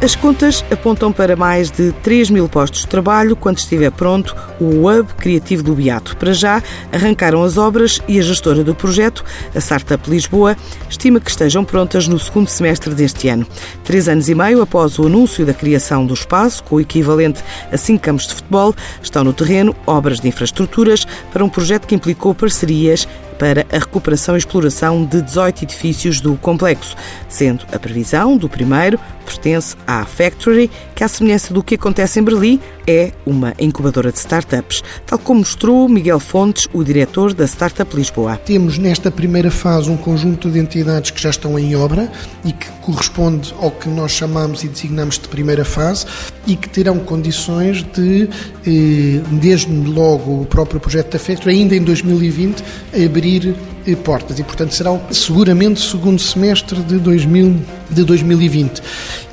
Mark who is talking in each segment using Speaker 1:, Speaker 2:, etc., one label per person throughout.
Speaker 1: As contas apontam para mais de 3 mil postos de trabalho quando estiver pronto o Hub Criativo do Beato. Para já, arrancaram as obras e a gestora do projeto, a Startup Lisboa, estima que estejam prontas no segundo semestre deste ano. Três anos e meio após o anúncio da criação do espaço, com o equivalente a cinco campos de futebol, estão no terreno obras de infraestruturas para um projeto que implicou parcerias para a recuperação e exploração de 18 edifícios do complexo, sendo a previsão do primeiro pertence à Factory, que, à semelhança do que acontece em Berlim, é uma incubadora de startups, tal como mostrou Miguel Fontes, o diretor da Startup Lisboa.
Speaker 2: Temos nesta primeira fase um conjunto de entidades que já estão em obra e que corresponde ao que nós chamamos e designamos de primeira fase e que terão condições de, eh, desde logo o próprio projeto da Factory, ainda em 2020, abrir portas e, portanto, será seguramente segundo semestre de, 2000, de 2020.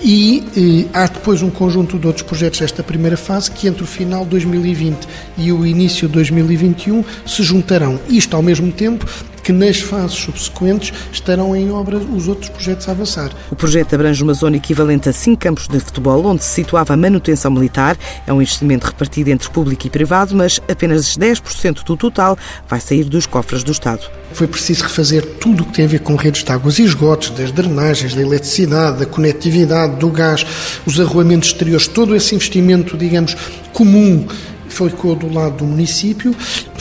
Speaker 2: E eh, há depois um conjunto de outros projetos desta primeira fase que entre o final de 2020 e o início de 2021 se juntarão. Isto ao mesmo tempo que nas fases subsequentes estarão em obra os outros projetos a avançar.
Speaker 1: O projeto abrange uma zona equivalente a cinco campos de futebol, onde se situava a manutenção militar. É um investimento repartido entre público e privado, mas apenas 10% do total vai sair dos cofres do Estado.
Speaker 2: Foi preciso refazer tudo o que tem a ver com redes de águas e esgotos, das drenagens, da eletricidade, da conectividade, do gás, os arruamentos exteriores, todo esse investimento, digamos, comum ficou do lado do município,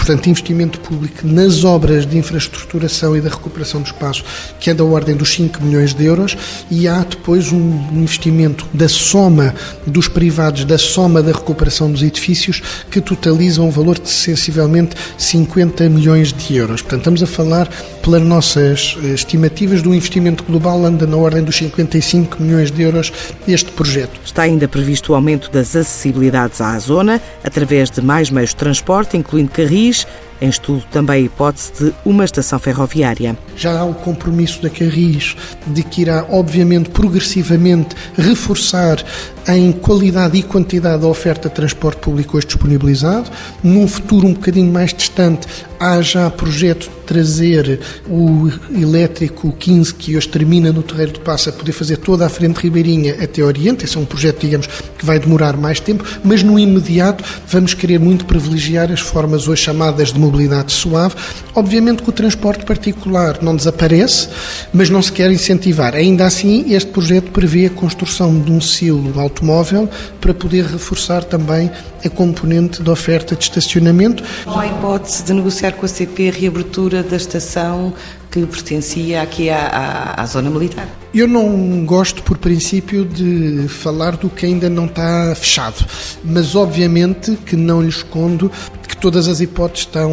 Speaker 2: portanto, investimento público nas obras de infraestruturação e da recuperação do espaço, que é da ordem dos 5 milhões de euros, e há depois um investimento da soma dos privados, da soma da recuperação dos edifícios, que totaliza um valor de sensivelmente 50 milhões de euros. Portanto, estamos a falar, pelas nossas eh, estimativas, do investimento global anda na ordem dos 55 milhões de euros este projeto.
Speaker 1: Está ainda previsto o aumento das acessibilidades à zona, através através de mais meios de transporte, incluindo carris, English em estudo também a hipótese de uma estação ferroviária.
Speaker 2: Já há o compromisso da Carris de que irá, obviamente, progressivamente reforçar em qualidade e quantidade a oferta de transporte público hoje disponibilizado. Num futuro um bocadinho mais distante, há já projeto de trazer o elétrico 15, que hoje termina no Terreiro do Passo, a poder fazer toda a frente ribeirinha até Oriente. Esse é um projeto, digamos, que vai demorar mais tempo, mas no imediato vamos querer muito privilegiar as formas hoje chamadas de mobilidade suave. Obviamente que o transporte particular não desaparece, mas não se quer incentivar. Ainda assim, este projeto prevê a construção de um silo automóvel para poder reforçar também a componente da oferta de estacionamento.
Speaker 1: Não há hipótese de negociar com a CP a reabertura da estação que pertencia aqui à, à, à, zona militar.
Speaker 2: Eu não gosto, por princípio, de falar do que ainda não está fechado, mas obviamente que não lhe escondo todas as hipóteses estão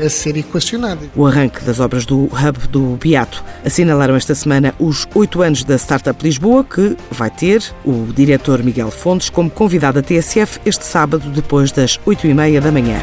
Speaker 2: eh, a ser equacionadas.
Speaker 1: O arranque das obras do Hub do Beato assinalaram esta semana os oito anos da Startup Lisboa, que vai ter o diretor Miguel Fontes como convidado à TSF este sábado, depois das oito e meia da manhã.